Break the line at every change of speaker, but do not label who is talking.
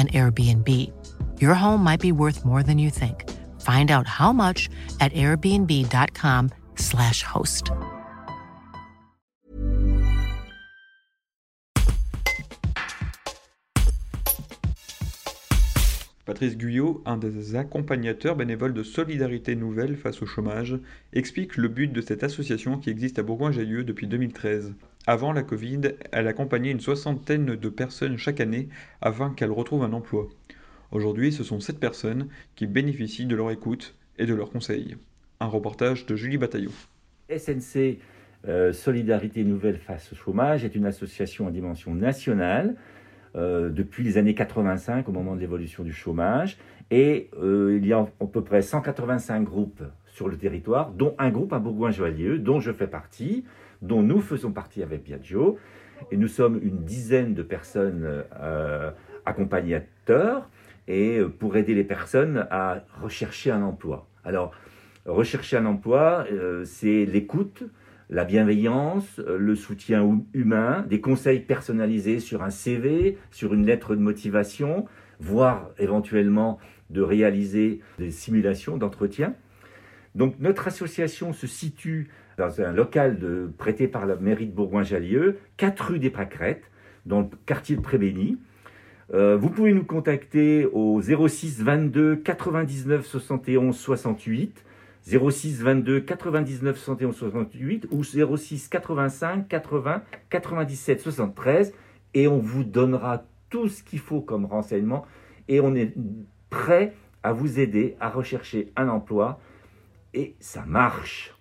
an Airbnb. Your home might be worth more than you think. Find out how much at airbnb.com/slash host.
Patrice Guyot, un des accompagnateurs bénévoles de Solidarité Nouvelle face au chômage, explique le but de cette association qui existe à Bourgoin-Jallieu depuis 2013. Avant la Covid, elle accompagnait une soixantaine de personnes chaque année afin qu'elles retrouvent un emploi. Aujourd'hui, ce sont sept personnes qui bénéficient de leur écoute et de leurs conseils. Un reportage de Julie Bataillot.
SNC euh, Solidarité Nouvelle face au chômage est une association en dimension nationale euh, depuis les années 85 au moment de l'évolution du chômage et euh, il y a à peu près 185 groupes sur le territoire, dont un groupe à Bourgoin-Jallieu, dont je fais partie, dont nous faisons partie avec Biagio. Et nous sommes une dizaine de personnes euh, accompagnateurs et pour aider les personnes à rechercher un emploi. Alors, rechercher un emploi, c'est l'écoute, la bienveillance, le soutien humain, des conseils personnalisés sur un CV, sur une lettre de motivation, voire éventuellement de réaliser des simulations d'entretien. Donc notre association se situe dans un local prêté par la mairie de Bourgoin-Jallieu, 4 rue des Pâquerettes, dans le quartier de Prébény. Euh, vous pouvez nous contacter au 06 22 99 71 68, 06 22 99 71 68 ou 06 85 80 97 73 et on vous donnera tout ce qu'il faut comme renseignement. Et on est prêt à vous aider à rechercher un emploi. Et ça marche.